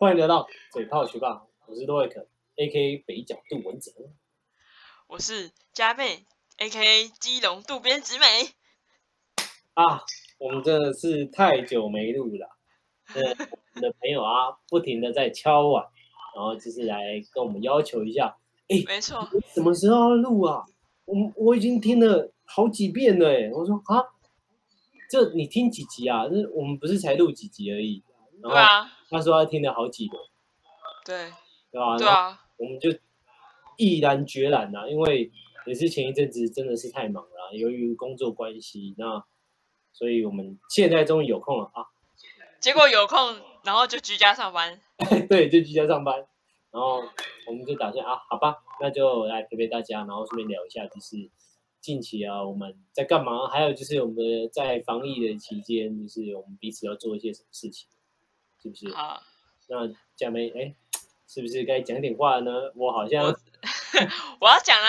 欢迎来到嘴炮学霸，我是洛瑞克，A.K.A 北角杜文泽。我是佳妹，A.K.A 基隆渡边直美。啊，我们真的是太久没录了，呃，我们的朋友啊，不停的在敲碗，然后就是来跟我们要求一下，哎，没错，什么时候要录啊？我我已经听了好几遍了，哎，我说啊，这你听几集啊？那我们不是才录几集而已，对啊，他说他听了好几轮，对，对吧？对啊，我们就毅然决然呐、因为也是前一阵子真的是太忙了，由于工作关系，那所以我们现在终于有空了啊，结果有空，然后就居家上班。对，就居家上班，然后我们就打算啊，好吧，那就来陪陪大家，然后顺便聊一下，就是近期啊我们在干嘛，还有就是我们在防疫的期间，就是我们彼此要做一些什么事情，是不是？好，那佳梅，哎，是不是该讲点话呢？我好像我 我要讲了，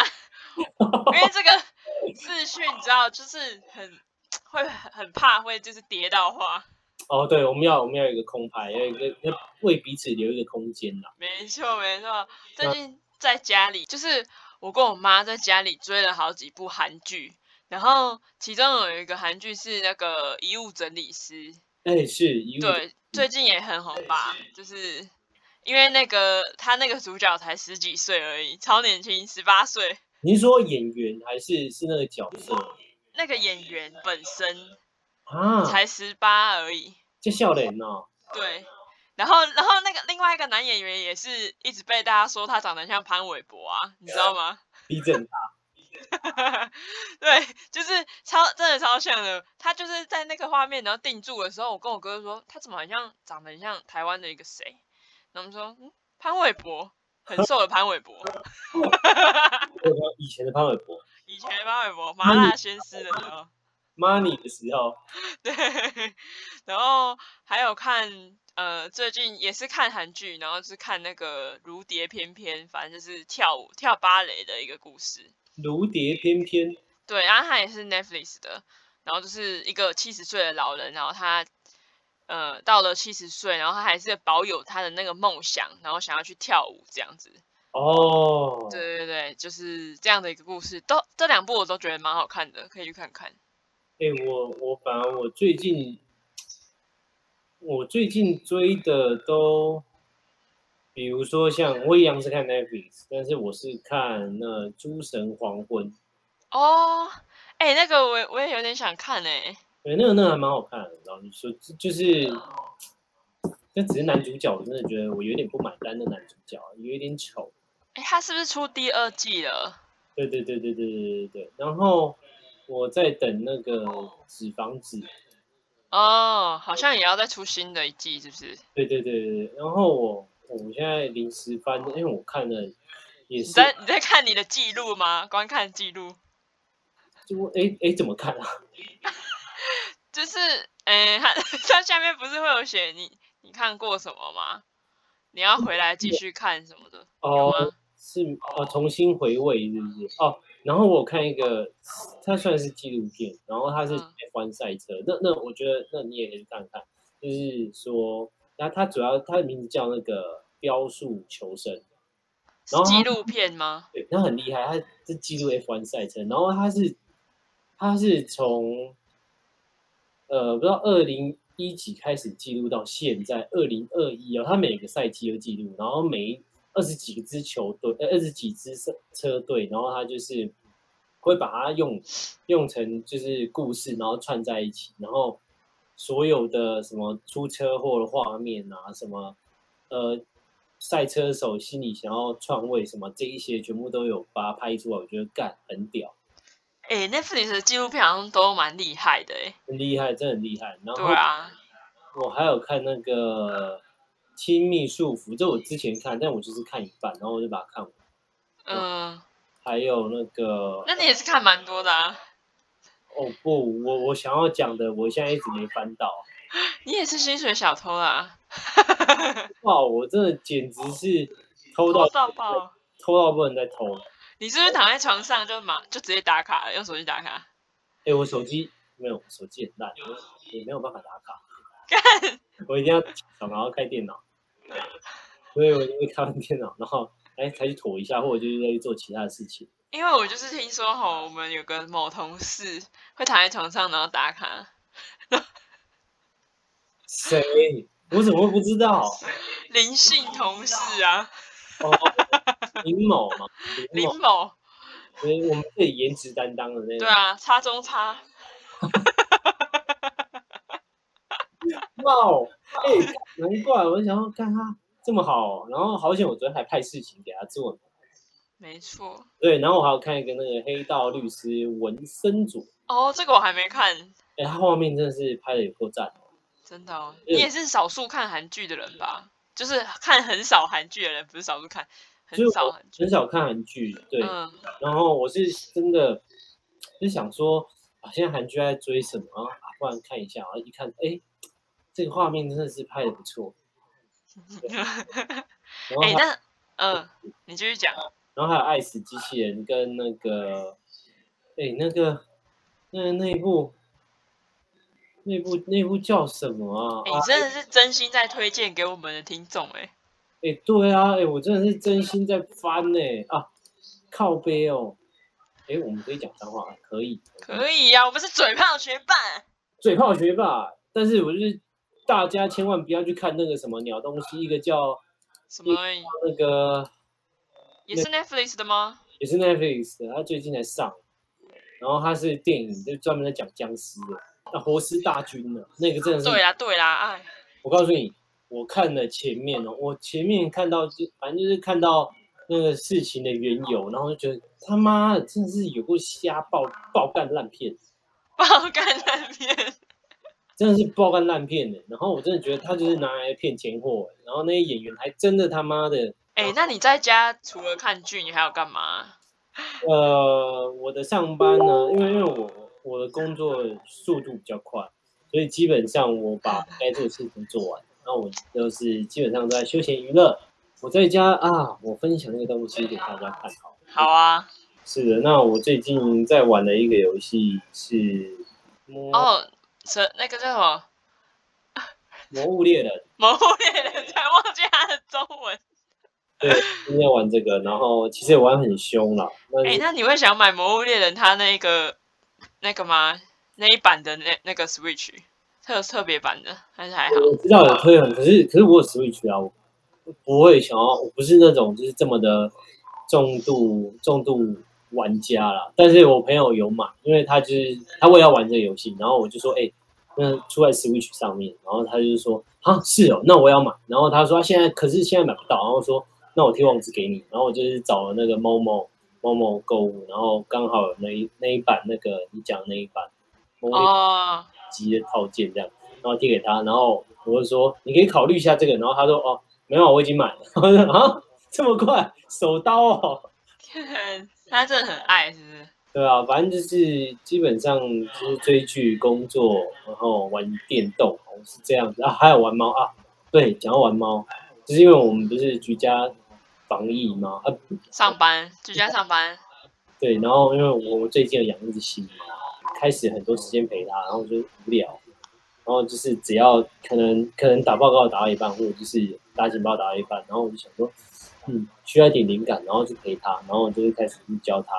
因为这个资讯你知道，就是很会很怕会就是跌到话。哦，对，我们要我们要有一个空拍，要有一个要为彼此留一个空间啦。没错没错，最近在家里，就是我跟我妈在家里追了好几部韩剧，然后其中有一个韩剧是那个《遗物整理师》，哎，是遗物对，最近也很红吧，就是因为那个他那个主角才十几岁而已，超年轻，十八岁。你是说演员还是是那个角色那个演员本身啊？才十八而已，这笑脸哦，对。然后，然后那个另外一个男演员也是一直被大家说他长得像潘玮柏啊，你知道吗？鼻子很大，对，就是超真的超像的。他就是在那个画面然后定住的时候，我跟我哥说他怎么好像长得很像台湾的一个谁？然后我们说嗯，潘玮柏，很瘦的潘玮柏，以前的潘玮柏 以前的潘玮柏麻辣鲜师的时候。，Money 的时候，对，然后还有看呃，最近也是看韩剧，然后是看那个《如蝶翩翩》，反正就是跳舞跳芭蕾的一个故事。如蝶翩翩，对，然后他也是 Netflix 的，然后就是一个七十岁的老人，然后他呃到了七十岁，然后他还是保有他的那个梦想，然后想要去跳舞这样子。哦，对对对，就是这样的一个故事。都这两部我都觉得蛮好看的，可以去看看。哎，我我反而我最近我最近追的都，比如说像我一样是看 Netflix，但是我是看那《诸神黄昏》，哦，哎，那个我也我也有点想看哎、对，那个那个还蛮好看的。然后你说就就是，那只是男主角，我真的觉得我有点不买单的男主角，有一点丑。哎，他是不是出第二季了？对对对对对对对对。然后我在等那个纸房子，哦，好像也要再出新的一季，是不是？对对对对对。然后我我现在临时翻，因为我看了也是你是，在你在看你的记录吗？观看记录，就哎哎怎么看啊？就是，哎，它它下面不是会有写你你看过什么吗？你要回来继续看什么的，哦？，是哦，重新回味是不是？哦，然后我看一个，它算是纪录片，然后它是嗯 F1 赛车，那那我觉得那你也可以去看看，就是说，那它主要它的名字叫那个标速求生，然后纪录片吗？对，它很厉害，它是记录 F1 赛车，然后它是它是从呃不知道二零一几开始记录到现在二零二一哦，它每个赛季都记录，然后每一二十几支球队呃二十几支车车队，然后他就是会把它用用成就是故事，然后串在一起，然后所有的什么出车祸的画面啊，什么呃赛车手心里想要篡位什么这一些，全部都有把它拍出来，我觉得干很屌，哎，Netflix 的纪录片好像都蛮厉害的，哎，很厉害，真的很厉害。然后对啊，我还有看那个《亲密束缚》，这我之前看，但我就是看一半，然后我就把它看完。嗯，还有那个那你也是看蛮多的啊，哦不，我我想要讲的，我现在一直没翻到。你也是薪水小偷啊，哇，我真的简直是偷到爆！偷到不能再偷了。你是不是躺在床上就马就直接打卡了，用手机打卡？哎，我手机没有，手机很烂，我也没有办法打卡。干，我一定要起床，然后开电脑。所以我就会开完电脑，然后哎才去妥一下，或者就是再去做其他的事情。因为我就是听说吼，我们有个某同事会躺在床上然后打卡，谁？我怎么会不知道？林姓同事啊，哦，林某嘛，林某，林某，我们这里颜值担当的那种。对啊，差中差，哇哦，哎，难怪我想要看他这么好，然后好险我昨天还派事情给他做呢。没错。对，然后我还有看一个那个黑道律师文森佐，哦，这个我还没看，哎，他画面真的是拍的有够赞哦。真的哦。你也是少数看韩剧的人吧？就是看很少韩剧的人，不是少数看很少。很少看韩剧，对，嗯，然后我是真的就想说啊，现在韩剧在追什么啊？啊不然看一下，然后一看，哎，这个画面真的是拍的不错。哎、还那嗯，你继续讲。然后还有《爱死机器人》跟那个，哎，那个那那一部那部那部叫什么啊？你真的是真心在推荐给我们的听众哎、哎，对啊，哎，我真的是真心在翻呢啊，靠背哦。哎，我们可以讲脏话，可以，可以呀、我们是嘴炮学霸。嘴炮学霸，但是我就是大家千万不要去看那个什么鸟东西，一个叫什么？那个也是 Netflix 的吗？也是 Netflix 的，它最近才上，然后它是电影，就专门在讲僵尸的，那活尸大军呢，那个真的是，对啦，对啦，哎，我告诉你，我看了前面哦，我前面看到就反正就是看到那个事情的缘由，然后就觉得他妈的真的是有够瞎爆爆干烂片，爆干烂片。真的是爆干烂片的，然后我真的觉得他就是拿来骗钱货，然后那些演员还真的他妈的。哎、那你在家除了看剧，你还要干嘛？呃，我的上班呢，因为因为我我的工作速度比较快，所以基本上我把该做的事情做完，然后我就是基本上都在休闲娱乐。我在家啊，我分享那个东西给大家看好。好啊，是的，那我最近在玩的一个游戏是魔哦，什那个叫什么？魔物猎人，魔物猎人，才忘记它的中文。对，今天玩这个，然后其实也玩很凶啦，但哎、是那你会想买魔物猎人他那个那个吗？那一版的那那个 Switch 特特别版的，还是还好？我知道有推很，可是可是我有 Switch 啊，我不会想要，我不是那种就是这么的重度重度玩家啦。但是我朋友有买，因为他就是他为了要玩这个游戏，然后我就说，哎、那出在 Switch 上面，然后他就是说，啊，是哦，那我要买。然后他说他现在可是现在买不到，然后说那我贴网址给你，然后我就是找了那个某某某某购物，然后刚好有那一那一版那个你讲的那一版。哦，机的套件这样，然后贴给他，然后我就说你可以考虑一下这个，然后他说哦没有，我已经买了，我说啊这么快，手刀哦，他真的很爱，是不是？对啊，反正就是基本上就是追剧、工作，然后玩电动，是这样子啊，还有玩猫啊，对，讲到玩猫，就是因为我们不是居家防疫吗？啊，上班，居家上班。对，然后因为我我最近有养一只新猫，开始很多时间陪它，然后就无聊，然后就是只要可能可能打报告打到一半，或者就是打警报打到一半，然后我就想说，嗯，需要一点灵感，然后就陪它，然后我就会开始去教它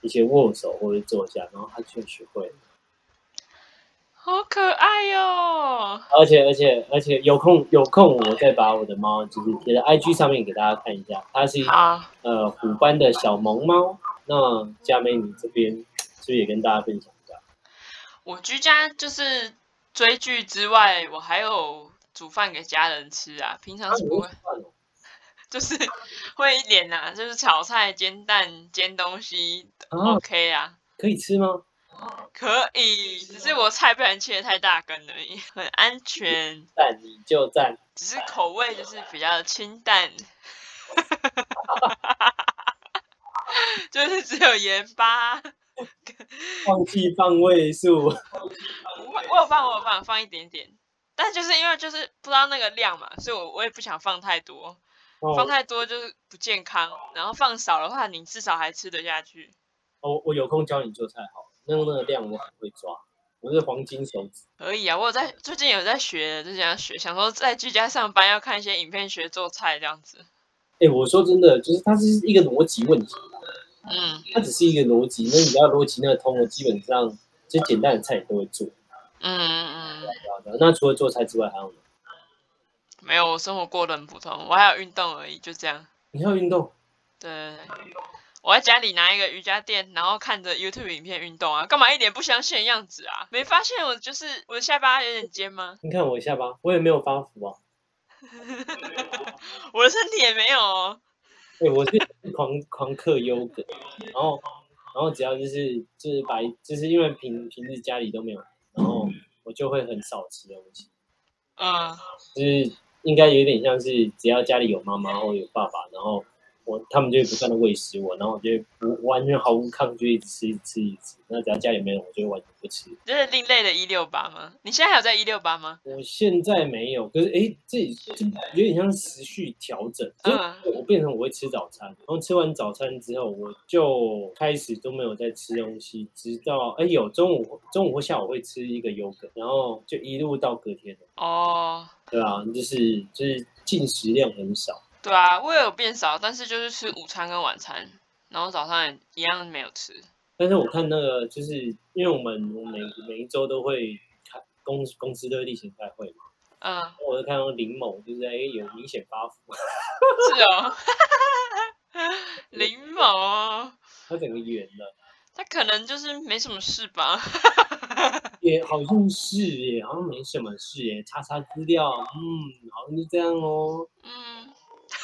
一些握手或者坐下，然后它就学会了，好可爱哟、而且而且而且有空有空我再把我的猫就是贴在 IG 上面给大家看一下，它是好，呃虎斑的小萌猫，那佳美你这边是不是也跟大家分享一下？我居家就是追剧之外，我还有煮饭给家人吃啊。平常是不会，哦 就是会一点呐、就是炒菜、煎蛋、煎东西、啊，OK 啊，可以吃吗？可以。只是我菜不然切的太大根而已，很安全。赞你就赞，只是口味就是比较清淡，就是只有盐巴。忘记放味素。我我有放，我有放，放一点点，但就是因为就是不知道那个量嘛，所以我我也不想放太多，放哦，太多就是不健康，然后放少的话，你至少还吃得下去。我我有空教你做菜好了，那个那个量我很会抓，我是黄金手指。可以啊，我有在最近有在学，就这样学，想说在居家上班要看一些影片学做菜这样子。哎，我说真的，就是它是一个逻辑问题。嗯，它只是一个逻辑，那你要逻辑那个通了，基本上最简单的菜你都会做。嗯嗯嗯。那除了做菜之外还有吗？没有，我生活过得很普通，我还有运动而已，就这样。你要运动？对。我在家里拿一个瑜伽垫，然后看着 YouTube 影片运动啊，干嘛一脸不相信的样子啊？没发现我就是我的下巴有点尖吗？你看我下巴，我也没有发福啊。我的身体也没有哦。对，我是狂狂嗑优格，然后然后只要就是就是把，就是因为平平日家里都没有，然后我就会很少吃东西。嗯，就是应该有点像是只要家里有妈妈或有爸爸，然后。我他们就会不断的喂食我，然后我就不完全毫无抗拒，一直吃一直吃一直吃。那只要家里没人，我就完全不吃。这是另类的一六八吗？你现在还有在一六八吗？我现在没有，可是哎，这这有点像持续调整。嗯，我变成我会吃早餐，然后吃完早餐之后，我就开始都没有在吃东西，直到哎有中午中午或下午会吃一个优格，然后就一路到隔天哦，对啊，就是就是进食量很少。对啊，我也有变少，但是就是吃午餐跟晚餐，然后早上一样没有吃。但是我看那个，就是因为我们每每一周都会开公公司都会例行开会嘛，嗯，我就看到林某就是哎有明显发福，是哦，林某，他整个圆了，他可能就是没什么事吧，也好像是耶，好像没什么事耶，查查资料，嗯，好像就这样哦！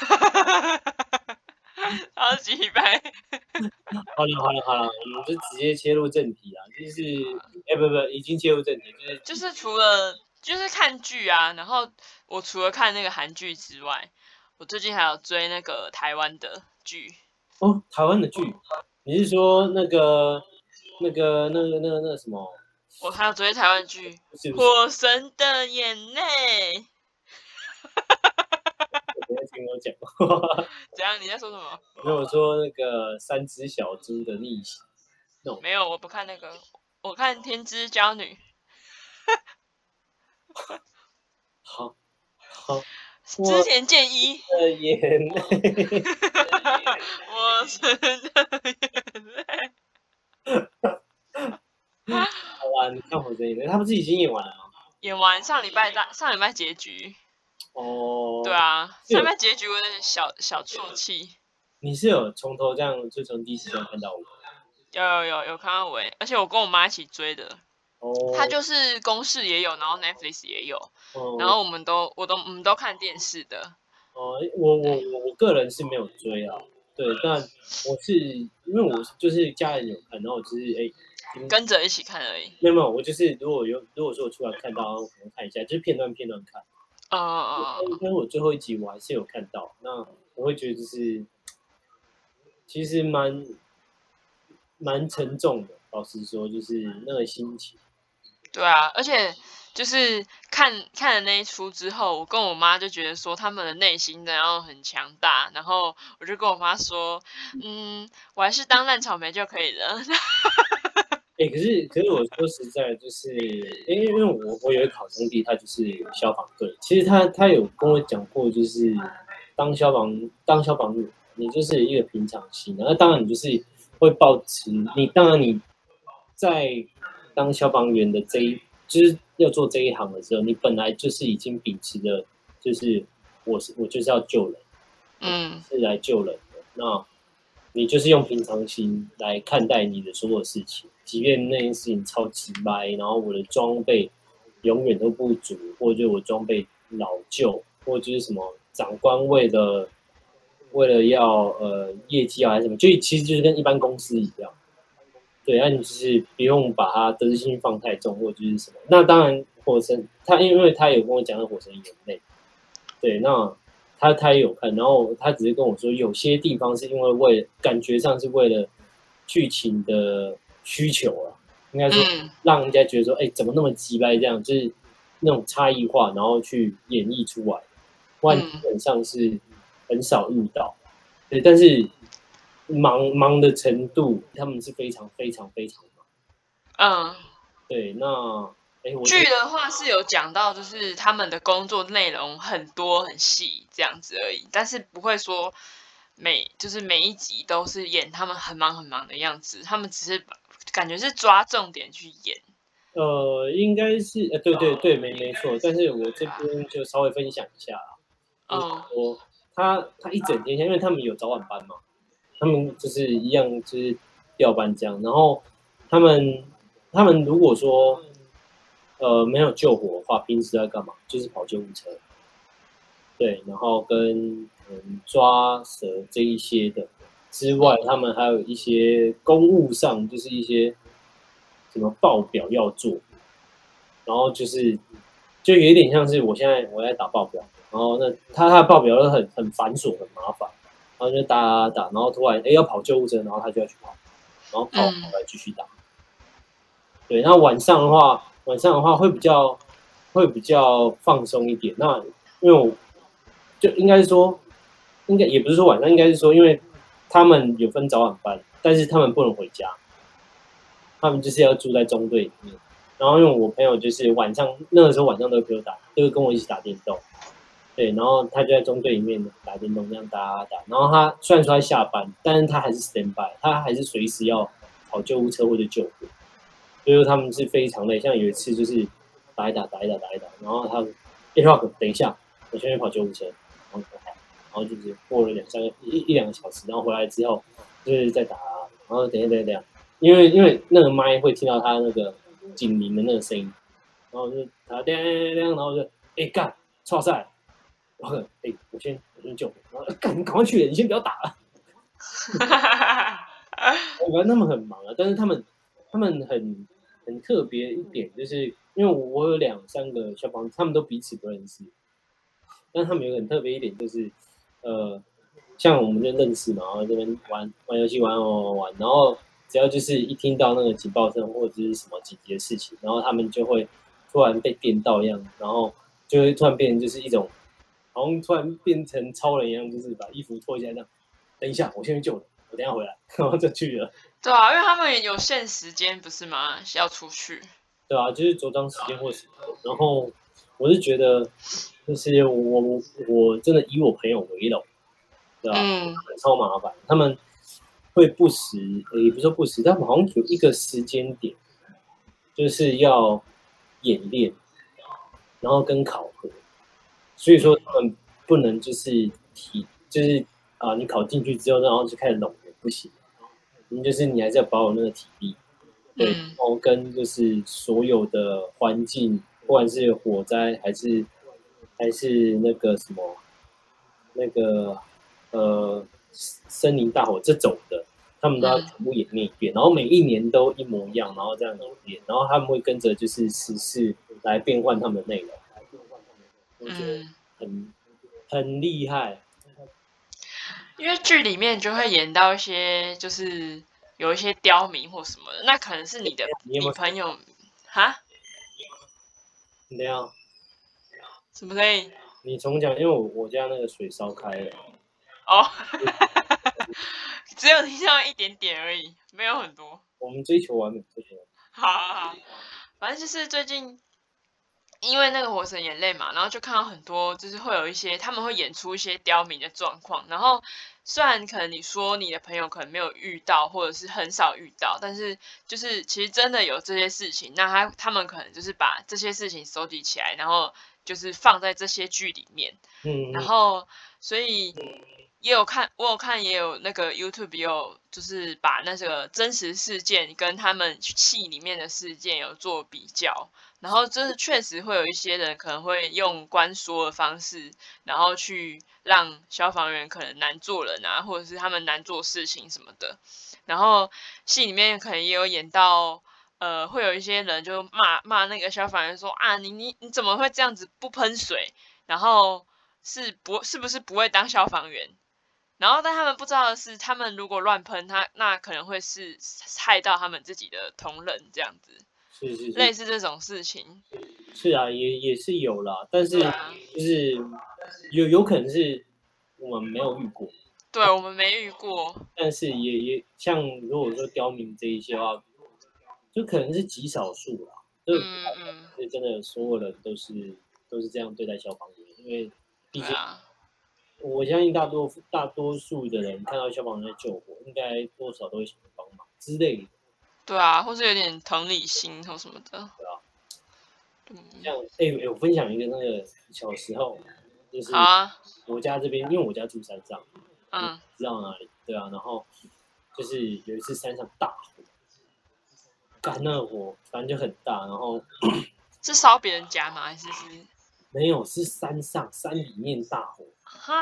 超级白。好了好了好了，我们就直接切入正题啊，就是哎不不，已经切入正题，就是就是除了就是看剧啊，然后我除了看那个韩剧之外，我最近还有追那个台湾的剧。哦，台湾的剧，你是说那个那个那个那个那个什么？我还有追台湾剧，《火神的眼泪》。听我讲话，怎样？你在说什么？没有说那个三只小猪的逆袭，没有，我不看那个，我看《天之娇女》。好，好。之前建一的眼泪，我真的眼泪。好吧，你看《火神眼泪》，他不是已经演完了吗？演完，上礼拜大，上礼拜结局。哦，对啊，上面结局我有点小小啜泣。你是有从头这样就从第一集看到我？有有有有看到尾，而且我跟我妈一起追的。哦。他就是公式也有，然后 Netflix 也有，然后我们都我都我们都看电视的。哦，我我我我个人是没有追啊，对，但我是因为我就是家人有看，然后我就是哎跟着一起看而已。没有没有，我就是如果有如果说我出来看到，我可能看一下，就是片段片段看。啊啊啊！因为我最后一集我还是有看到，那我会觉得就是，其实蛮蛮沉重的。老实说，就是那个心情。对啊，而且就是看看了那一出之后，我跟我妈就觉得说他们的内心然后很强大，然后我就跟我妈说，嗯，我还是当烂草莓就可以了。哎，可是可是我说实在，就是因为因为我我有一个好兄弟，他就是消防队。其实他他有跟我讲过，就是当消防当消防员，你就是一个平常心。那当然你就是会保持你当然你在当消防员的这一就是要做这一行的时候，你本来就是已经秉持的，就是我是我就是要救人，嗯，是来救人的。那你就是用平常心来看待你的所有事情。即便那件事情超级歪，然后我的装备永远都不足，或者我装备老旧，或者就是什么长官为了为了要呃业绩啊还是什么，就其实就是跟一般公司一样。对，那你就是不用把它得失心放太重，或者是什么。那当然，火神他因为他有跟我讲的火神眼泪，对，那他他也有看，然后他只是跟我说，有些地方是因为为感觉上是为了剧情的。需求啊，应该说让人家觉得说，哎，怎么那么急掰？这样就是那种差异化，然后去演绎出来，万基本上是很少遇到。对，但是忙忙的程度，他们是非常非常非常忙。嗯，对，那剧的话是有讲到，就是他们的工作内容很多很细这样子而已，但是不会说每就是每一集都是演他们很忙很忙的样子，他们只是感觉是抓重点去演。呃，应该是呃，对对对，没没错。但是我这边就稍微分享一下啦。嗯。我他他一整天，因为他们有早晚班嘛，他们就是一样就是调班这样，然后他们。他们如果说，呃，没有救火的话，平时在干嘛？就是跑救护车，对，然后跟嗯抓蛇这一些的。之外，他们还有一些公务上，就是一些什么报表要做，然后就是就有点像是我现在我在打报表，然后那他他的报表都很很繁琐很麻烦，然后就打打打，然后突然哎要跑救护车，然后他就要去跑，然后跑跑来继续打。对，那晚上的话，晚上的话会比较会比较放松一点。那因为我就应该说，应该也不是说晚上，应该是说，因为他们有分早晚班，但是他们不能回家，他们就是要住在中队里面。然后因为我朋友就是晚上那个时候晚上都陪我打，都会跟我一起打电动。对，然后他就在中队里面打电动，这样打打打。然后他虽然说他下班，但是他还是 stand by，他还是随时要跑救护车或者救护。所以他们是非常累，像有一次就是打一打打一打打一打，然后他电话等一下，我先去跑救护车，然后然后就是过了两三个一一两个小时，然后回来之后就是在打，然后等一下等一下，因为因为那个麦会听到他那个警铃的那个声音，然后就打叮叮叮，然后就哎干，超赛，然后哎我先我先救，然后干你赶快去，你先不要打了，我感觉他们很忙啊，但是他们。他们很很特别一点，就是因为我有两三个消防，他们都彼此不认识，但他们有很特别一点，就是呃，像我们就认识嘛，然后这边玩玩游戏，玩玩玩玩，然后只要就是一听到那个警报声或者是什么紧急的事情，然后他们就会突然被电到一样，然后就会突然变成就是一种，好像突然变成超人一样，就是把衣服脱下来这样，等一下，我先去救你，我等下回来，然后就去了。对啊，因为他们有限时间，不是吗？要出去。对啊，就是周章时间或什么。然后我是觉得，就是我我真的以我朋友为荣，对吧？嗯。超麻烦，他们会不时，也不是说不时，他们好像有一个时间点，就是要演练，然后跟考核。所以说他们不能就是提，就是啊，你考进去之后，然后就开始拢人，不行。就是你还是要保有那个体力，对，然后跟就是所有的环境，不管是火灾还是还是那个什么那个呃森林大火这种的，他们都要全部演练一遍，然后每一年都一模一样，然后这样演练，然后他们会跟着就是时事来变换他们的内容，我觉得很很厉害。因为剧里面就会演到一些，就是有一些刁民或什么的，那可能是你的女朋友，哈？怎样？什么声音？你重讲，因为我我家那个水烧开了。哦，只有听到一点点而已，没有很多。我们追求完美，追求完美。好好好，反正就是最近。因为那个火神眼泪嘛，然后就看到很多，就是会有一些他们会演出一些刁民的状况。然后虽然可能你说你的朋友可能没有遇到，或者是很少遇到，但是就是其实真的有这些事情。那他他们可能就是把这些事情收集起来，然后就是放在这些剧里面。嗯。然后所以也有看，我有看，也有那个 YouTube 有就是把那个真实事件跟他们戏里面的事件有做比较。然后就是确实会有一些人可能会用关说的方式，然后去让消防员可能难做人啊，或者是他们难做事情什么的。然后戏里面可能也有演到，呃，会有一些人就骂骂那个消防员说啊，你你你怎么会这样子不喷水？然后是不是不是不会当消防员？然后但他们不知道的是，他们如果乱喷他，那可能会是害到他们自己的同仁这样子。是是类似这种事情，是啊，也也是有啦，但是就是有有可能是我们没有遇过，对我们没遇过，但是也也像如果说刁民这一些话，就可能是极少数啦，就嗯嗯，所以真的所有人都是都是这样对待消防员，因为毕竟啊，我相信大多大多数的人看到消防员在救火，应该多少都会想帮忙之类的。对啊，或是有点同理心或什么的。对啊嗯，像哎、欸我分享一个那个小时候，就是啊，我家这边，因为我家住山上，嗯知道哪里？对啊，然后就是有一次山上大火，干那个火反正就很大，然后 是烧别人家吗？还是是？没有是山上山里面大火，啊，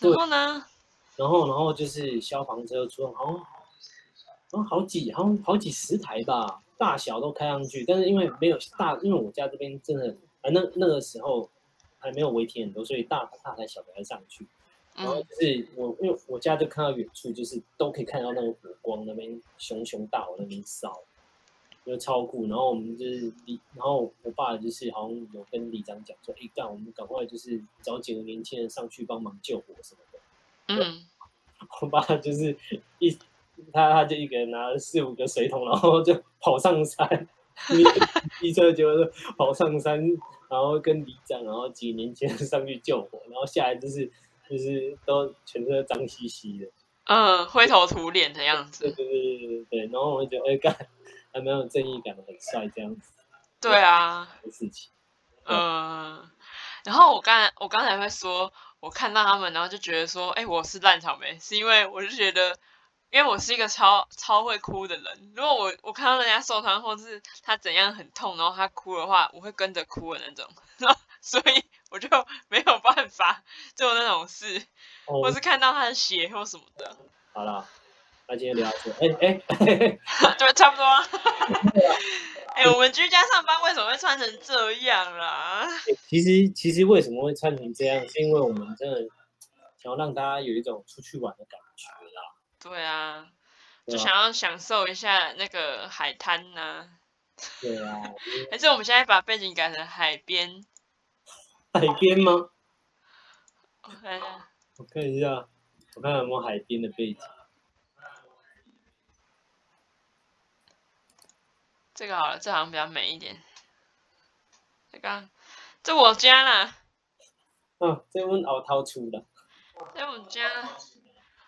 然后呢？然后然后就是消防车出动，好像好像好几好像好几十台吧，大小都开上去，但是因为没有大，因为我家这边真的啊那那个时候还没有围停很多，所以大大台小台上去。然后嗯就是我，因为我家就看到远处，就是都可以看到那个火光那边熊熊大火那边烧，就超酷。然后我们就是李，然后我爸就是好像有跟李长讲说，哎干，我们赶快就是找几个年轻人上去帮忙救火什么的。嗯，我爸就是一他他就一个人拿了四五个水桶，然后就跑上山，机车就是跑上山，然后跟里长，然后几年前上去救火，然后下来就是就是都全身都脏兮兮的，嗯，灰头土脸的样子。对对对对对，然后我就觉得哎干还蛮有正义感的，很帅这样子对啊，的事情。嗯。然后我刚才我刚才会说，我看到他们，然后就觉得说，哎，我是烂草莓，是因为我就觉得，因为我是一个超超会哭的人。如果我我看到人家受伤，或是他怎样很痛，然后他哭的话，我会跟着哭的那种。所以我就没有办法做那种事，哦或，是看到他的血或什么的，好了，那今天聊到这，哎哎哎，对，差不多啊。哎、我们居家上班为什么会穿成这样啦？其实其实为什么会穿成这样，是因为我们真的想要让大家有一种出去玩的感觉啦。对啊，就想要享受一下那个海滩呐、对啊，就 是还是我们现在把背景改成海边？海边吗？我看一下，我看一下，我看有没有海边的背景。这个好了，这好像比较美一点。这个，这我家啦，啊，这问熬掏出的。在我们家。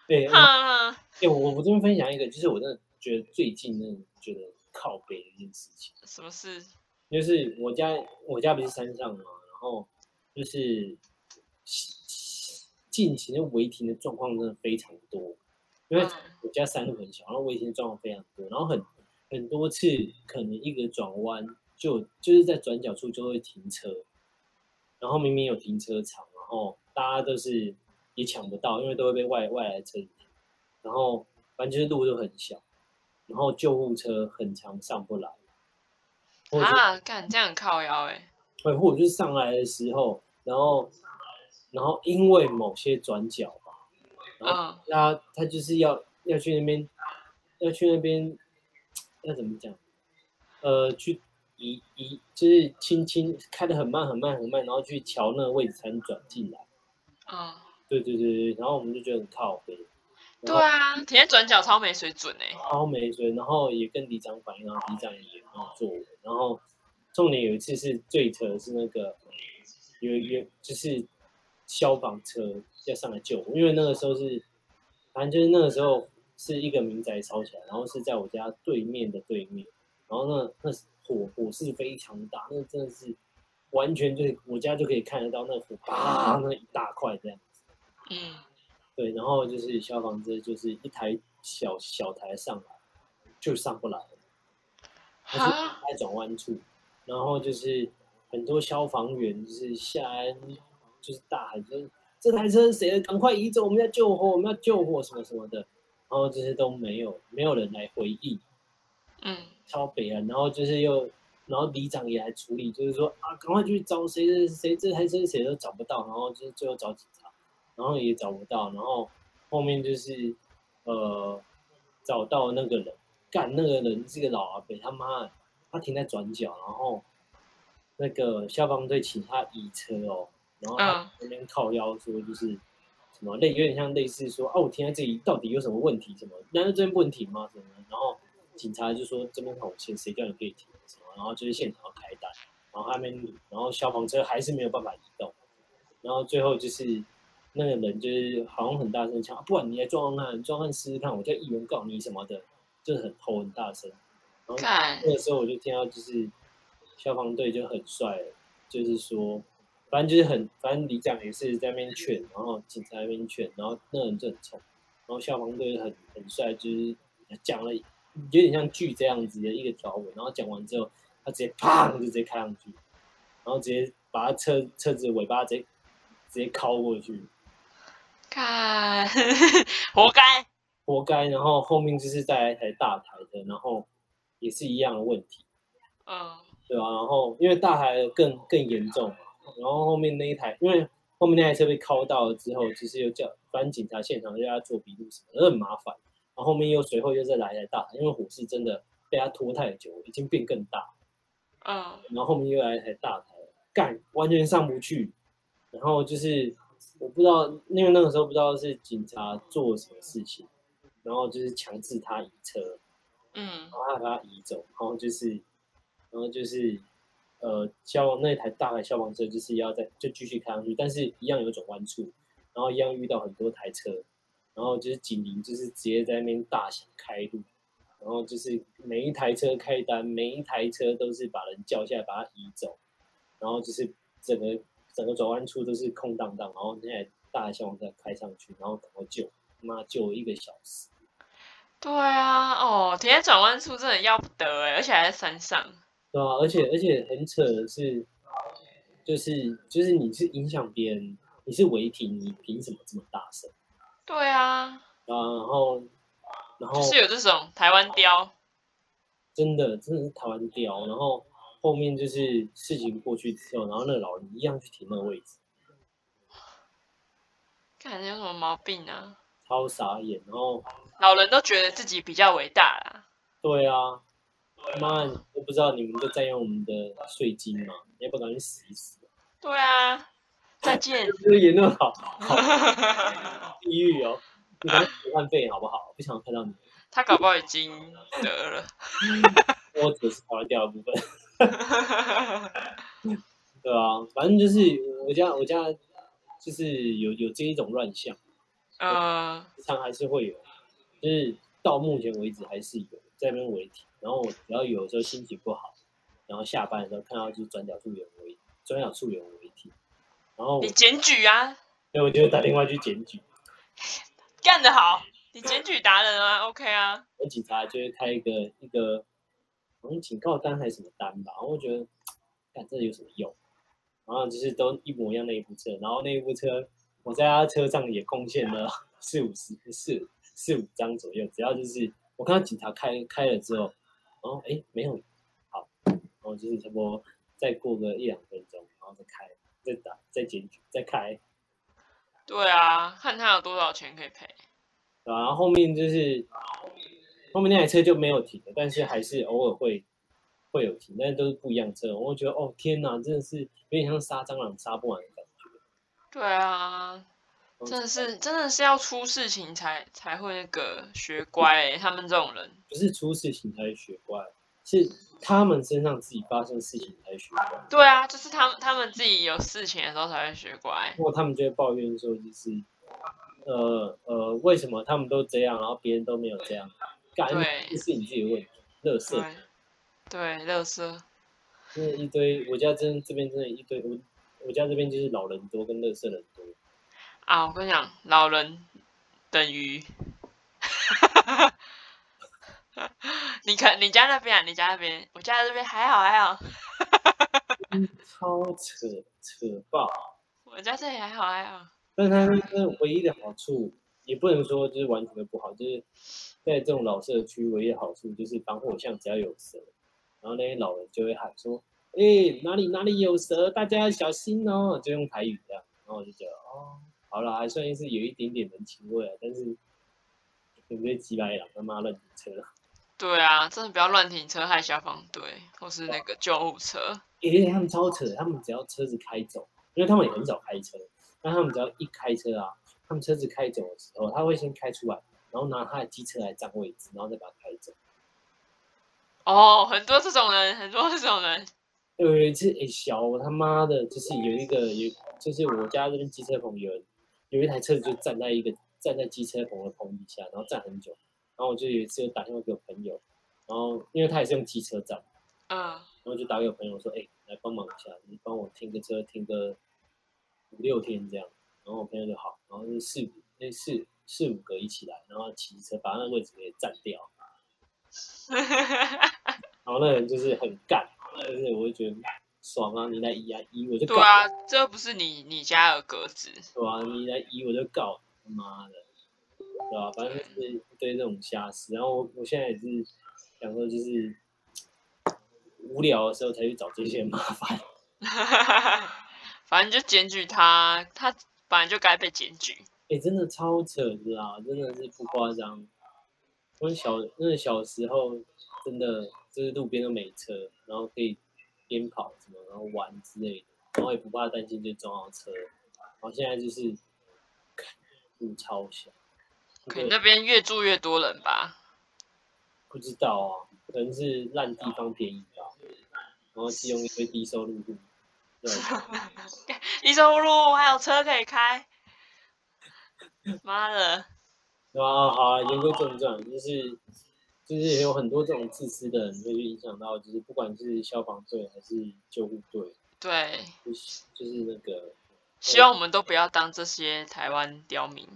对，哎、哈，我我这边分享一个，就是我真的觉得最近真的觉得靠北的一件事情，什么事？就是我家我家不是山上嘛，然后就是近期的违停的状况真的非常多，因为嗯我家山路很小，然后违停的状况非常多，然后很很多次可能一个转弯就就是在转角处就会停车，然后明明有停车场，然后大家都是也抢不到，因为都会被外外来车停，然后反正就是路都很小，然后救护车很常上不来，啊，干这样很靠腰哎、会或者是上来的时候，然后然后因为某些转角吧，然后嗯他他就是要要去那边要去那边要怎么讲？呃，去移移就是轻轻开的很慢很慢很慢，然后去调那个位置才能转进来。嗯，对对对对，然后我们就觉得很靠背，对啊，停在转角超没水准哎、超没水，然后也跟李长反映，然后里长也没有作为，然后重点有一次是最扯的是那个有有就是消防车要上来救我，因为那个时候是反正就是那个时候是一个民宅烧起来，然后是在我家对面的对面，然后那那火火势非常大，那真的是完全就是我家就可以看得到那火啪那一大块这样子。嗯，对，然后就是消防车就是一台小小台上来，就上不来了，它是哈，在转弯处，然后就是很多消防员就是下来就是大喊就是这台车是谁的？赶快移走，我们要救火，我们要救火什么什么的，然后这些都没有没有人来回应，嗯，超北啊，然后就是又。然后里长也来处理，就是说啊，赶快去找谁谁谁这台车谁都找不到，然后就是最后找警察，然后也找不到，然后后面就是呃找到那个人，干那个人是个老阿伯，他妈的他停在转角，然后那个消防队请他移车哦，然后他嗯那边靠腰说就是什么类有点像类似说啊我停在这里到底有什么问题什么？难道这边不能停吗？什么？然后警察就说这边红线，谁叫你可以停什么？然后就是现场要开单，然后他们然后消防车还是没有办法移动，然后最后就是那个人就是好像很大声讲，不然你来撞撞看，撞看试试看，我叫议员告你什么的，就是很吼很大声。然后那个时候我就听到就是消防队就很帅，就是说反正就是很反正里长也是在那边劝，然后警察在那边劝，然后那个人就很冲，然后消防队很很帅，就是讲了有点像剧这样子的一个条文，然后讲完之后，他直接砰就直接开上去，然后直接把他车车子尾巴直接直接敲过去，看，活该。活该。然后后面就是再来一台大台的，然后也是一样的问题。嗯，对啊，然后因为大台的更更严重嘛，然后后面那一台，因为后面那台车被铐到了之后，就是又叫反正警察现场又要做笔录什么的，很麻烦。然后后面又随后又再来一台大台，因为火势真的被他拖太久，已经变更大。嗯，然后后面又来一台大台，干完全上不去。然后就是我不知道，因为那个时候不知道是警察做了什么事情，然后就是强制他移车，嗯。然，后他把他移走，然后就是，然后就是，呃，消防那台大台消防车就是要在就继续开上去，但是一样有转弯处，然后一样遇到很多台车，然后就是警铃就是直接在那边大响开路，然后就是每一台车开单，每一台车都是把人叫下来把他移走，然后就是整个整个转弯处都是空荡荡，然后那台大台消防车开上去，然后赶快救，妈救了一个小时。对啊，哦，停在转弯处真的要不得哎，而且还在山上。对啊，而且而且很扯的是，就是就是你是影响别人，你是违停，你凭什么这么大声对啊，啊？然后然后就是有这种台湾雕。真的真的是台湾雕，然后后面就是事情过去之后，然后那个老人一样去停那个位置，看有什么毛病啊？超傻眼。然后老人都觉得自己比较伟大啦。对啊，妈，我不知道你们都占用我们的税金嘛？你要不赶紧死一死？对啊，再见。这个言论好 好地狱哦！你赶紧补换费好不好？不想看到你。他搞不好已经得了。我只是跑掉的部分。对啊，反正就是我家我家就是有有这一种乱象，啊，时常还是会有，就是到目前为止还是有在那边违停，然后我只要有时候心情不好，然后下班的时候看到就是转角处有人违转角处有人违停，然后你检举啊，所以我就会打电话去检举，干得好，你检举达人啊，OK 啊。我警察就会开一个一个好像警告单还是什么单吧，然后我觉得，看这有什么用？然后就是都一模一样那一部车，然后那一部车我在他车上也贡献了 四五十四四五张左右，只要就是我看到警察开开了之后，然后哎没有，好，然后就是差不多再过个一两分钟，然后再开，再打再检举再开，对啊，看他有多少钱可以赔。对啊？然后后面就是后面那台车就没有停了，但是还是偶尔会会有停，但是都是不一样车。我会觉得哦天哪，真的是有点像杀蟑螂杀不完的感觉。对啊，真的是真的是要出事情才才会那个学乖、欸，他们这种人。不是出事情才会学乖，是他们身上自己发生事情才学乖。对啊，就是他们他们自己有事情的时候才会学乖。不过他们就会抱怨说，就是呃呃，为什么他们都这样，然后别人都没有这样？干，对这是你自己的问题。乐色对，对，乐色。真的一堆，我家真这边真的一堆，我我家这边就是老人多跟乐色人多。啊，我跟你讲，老人等于，你看你家那边啊，你家那边，我家这边还好还好，超扯扯爆！我家这里还好还好。但是它那唯一的好处，也不能说就是完全的不好，就是在这种老社区唯一的好处就是防火巷只要有蛇，然后那些老人就会喊说：“哎、哪里哪里有蛇，大家要小心哦！”就用台语这样，然后我就觉得哦，好了，还算是有一点点人情味啊，但是有没有几百两他妈乱停车？对啊，真的不要乱停车害消防队或是那个救护车。而且他们超扯，他们只要车子开走，因为他们也很少开车，但他们只要一开车啊，他们车子开走的时候，他会先开出来，然后拿他的机车来占位置，然后再把它开走。哦，很多这种人，很多这种人。有一次，哎，小我他妈的，就是有一个有，就是我家这边机车棚有有一台车子就站在一个站在机车棚的棚底下，然后站很久。然后我就有一次打电话给我朋友，然后因为他也是用机车站，嗯，然后就打给我朋友说，哎，来帮忙一下，你帮我停个车，停个五六天这样。然后我朋友就好，然后就四五那四四五个一起来，然后骑车把那个位置给占掉。然后那人就是很干，但是我就觉得爽啊！你来移啊移，我就告。对啊，这不是你你家的格子。对啊，你来移我就告，他妈的，对吧？反正就是一堆这种瞎事。然后我我现在也是想说，就是无聊的时候才去找这些麻烦。反正就检举他，他本来就该被检举。哎，真的超扯的啦，真的是不夸张。我小那小时候，真的就是路边都没车，然后可以边跑什么，然后玩之类的，然后也不怕担心就撞到车。然后现在就是路超小，可能那边越住越多人吧？不知道啊，可能是烂地方便宜吧。然后是用一堆低收入户，对，低收入还有车可以开，妈的！对啊，好啊，言归正传，就是就是有很多这种自私的人，会去影响到，就是不管是消防队还是救护队，对，就是就是那个，希望我们都不要当这些台湾刁民。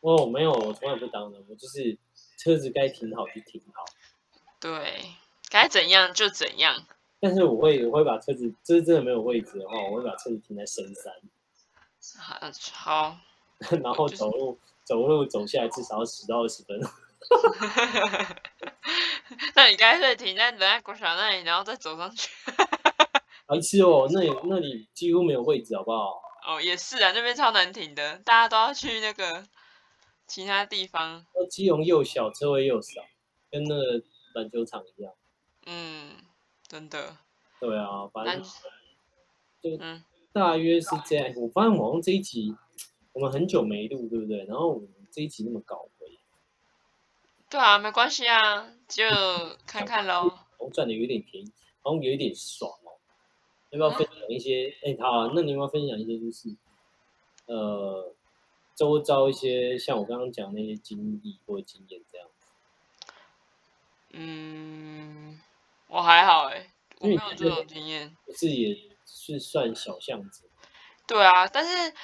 哦，没有，我从来不当的，我就是车子该停好就停好，对，该怎样就怎样。但是我会我会把车子，就是真的没有位置的话，我会把车子停在深山，好，然后走路。走路走下来至少要十到二十分。那你干脆停在人家国小那里，然后再走上去。白痴哦，那里那里几乎没有位置，好不好？哦，也是啊，那边超难停的，大家都要去那个其他地方。基隆又小，车位又少，跟那个篮球场一样。嗯，真的。对啊，反正就嗯，大约是这样。我发现我像这一集。我们很久没录，对不对？然后我们这一集那么搞回，对啊，没关系啊，就看看喽。我赚的有点便宜，好像有一点爽哦。要不要分享一些？哎，好，那你要不要分享一些，就是呃，周遭一些像我刚刚讲那些经历或经验这样子。嗯，我还好哎，我没有这种经验。自己是算小巷子。对啊，但是。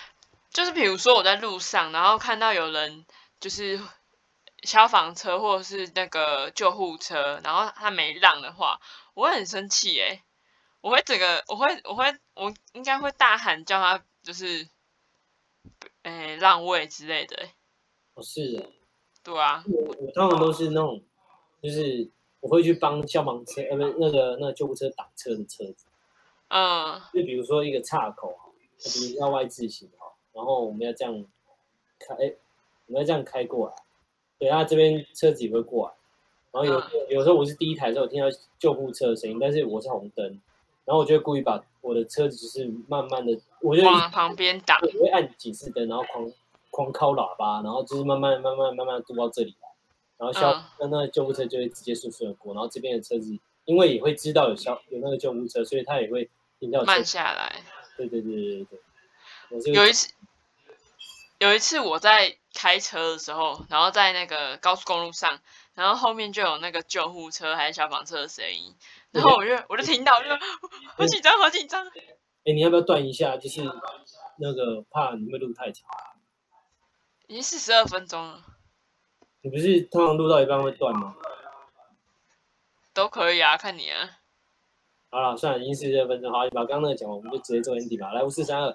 就是比如说我在路上，然后看到有人就是消防车或者是那个救护车，然后他没让的话，我会很生气哎，我会整个我会我会我应该会大喊叫他就是诶让位之类的。哦，是的。对啊。我我通常都是那种，就是我会去帮消防车呃不那个那个救护车挡车的车子。啊。就比如说一个岔口比如要 Y 字形然后我们要这样开，我们要这样开过来，对，他这边车子也会过来。然后有有时候我是第一台的时候，听到救护车的声音，但是我是红灯，然后我就会故意把我的车子就是慢慢的，我就往旁边挡，我会按警示灯，然后狂狂敲喇叭，然后就是慢慢慢慢慢慢渡到这里来，然后消那那救护车就会直接顺顺的过，然后这边的车子因为也会知道有消有那个救护车，所以他也会听到慢下来。对对对对对。有一次，有一次我在开车的时候，然后在那个高速公路上，然后后面就有那个救护车还是消防车的声音，然后我就我就听到，就好紧张，好紧张。哎，你要不要断一下？就是那个怕你会录太长。已经四十二分钟了。你不是通常录到一半会断吗？都可以啊，看你啊。好了，算了，已经四十二分钟，好，你把刚刚那个讲完，我们就直接做 ending 吧。来，五四三二。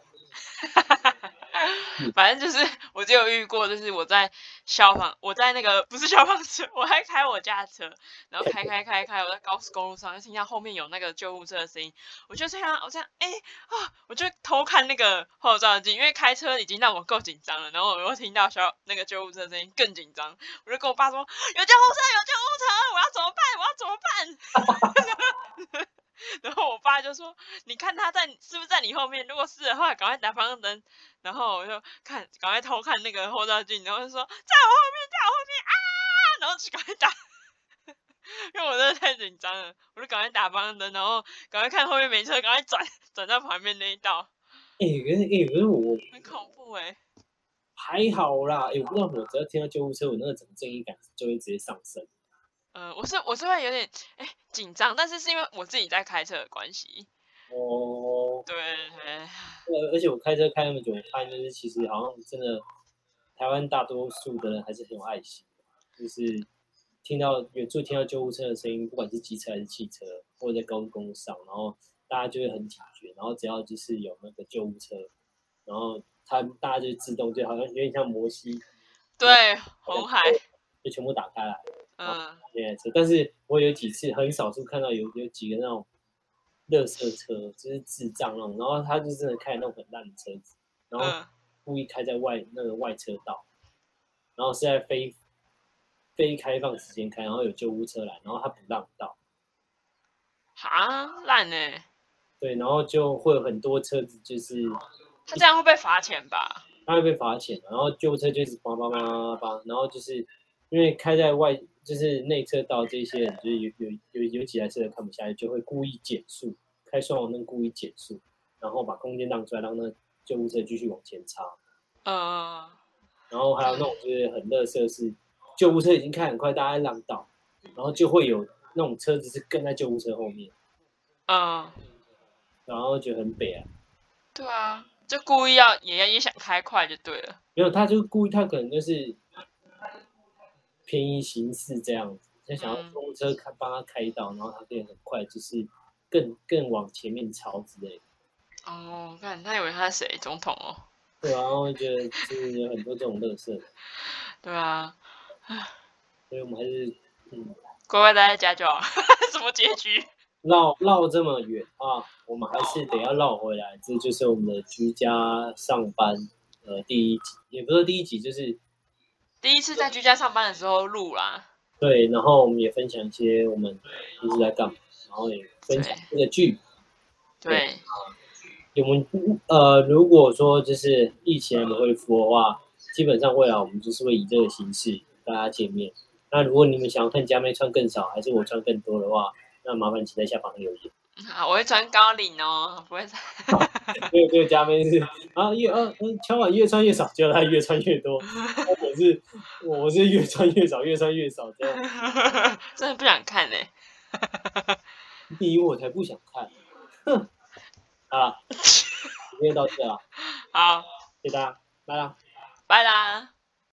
反正就是，我就有遇过，就是我在消防，我在那个不是消防车，我还开我家的车，然后开开开开，我在高速公路上，就听到后面有那个救护车的声音，我就这样，我这样，哎啊，我就偷看那个后照镜，因为开车已经让我够紧张了，然后我又听到消那个救护车声音更紧张，我就跟我爸说，有救护车，有救护车，我要怎么办？我要怎么办？然后我爸就说：“你看他在是不是在你后面？如果是的话，赶快打方向灯。”然后我就看，赶快偷看那个后照镜，然后就说：“在我后面，在我后面啊！”然后就赶快打。因为我真的太紧张了，我就赶快打方向灯，然后赶快看后面没车，赶快转转到旁边那一道，哎、可是哎、可是我很恐怖哎、还好啦，哎、我不知道我，只要听到救护车，我那个整个正义感就会直接上升。呃，我是我是会有点哎紧张，但是是因为我自己在开车的关系。哦，对对，呃，而且我开车开那么久，我发现就是其实好像真的，台湾大多数的人还是很有爱心的，就是听到远处听到救护车的声音，不管是机车还是汽车，或者在高速公路上，然后大家就会很警觉，然后只要就是有那个救护车，然后他大家就自动就好像有点像摩西，对红海，就全部打开来。嗯。那台车，但是我有几次很少数看到有有几个那种乐色车，就是智障那种，然后他就真的开那种很烂的车子，然后嗯，故意开在外那个外车道，然后是在非非开放时间开，然后有救护车来，然后他不让道，啊烂呢、对，然后就会有很多车子就是他这样会被罚钱吧？他会被罚钱，然后救护车就是叭叭叭叭叭，然后就是因为开在外就是内车道这些人就是有有有有几台车看不下去，就会故意减速，开双黄灯故意减速，然后把空间让出来，让那救护车继续往前插。嗯，然后还有那种就是很乐色是救护车已经开很快，大家在让道，然后就会有那种车子是跟在救护车后面，嗯，然后觉得很北啊。对啊，就故意要也要也想开快就对了。没有，他就故意，他可能就是偏移行事这样子，就想要嗯救护车开帮他开道，然后他可以很快就是更更往前面超之类的。哦，看他以为他是谁总统哦。对啊，然后觉得就是有很多这种乐色，对啊，所以我们还是嗯乖乖待在家就好。什么结局？绕绕这么远啊，我们还是得要绕回来。这就是我们的居家上班呃第一集，也不是第一集，就是第一次在居家上班的时候录啦。对，然后我们也分享一些我们一直在干嘛，然后也分享这个剧。对，我们呃，如果说就是疫情还没恢复的话，基本上未来我们就是会以这个形式大家见面。那如果你们想要看佳妹穿更少，还是我穿更多的话，那麻烦请在下方留言。好，我会穿高领哦，不会穿。这个这个佳妹是啊越呃嗯敲碗越穿越少，结果她越穿越多。我是我是越穿越少，越穿越少这样。真的不想看呢、第一我才不想看。哼，啊，今天到这了，好，谢谢大家，拜啦。拜啦。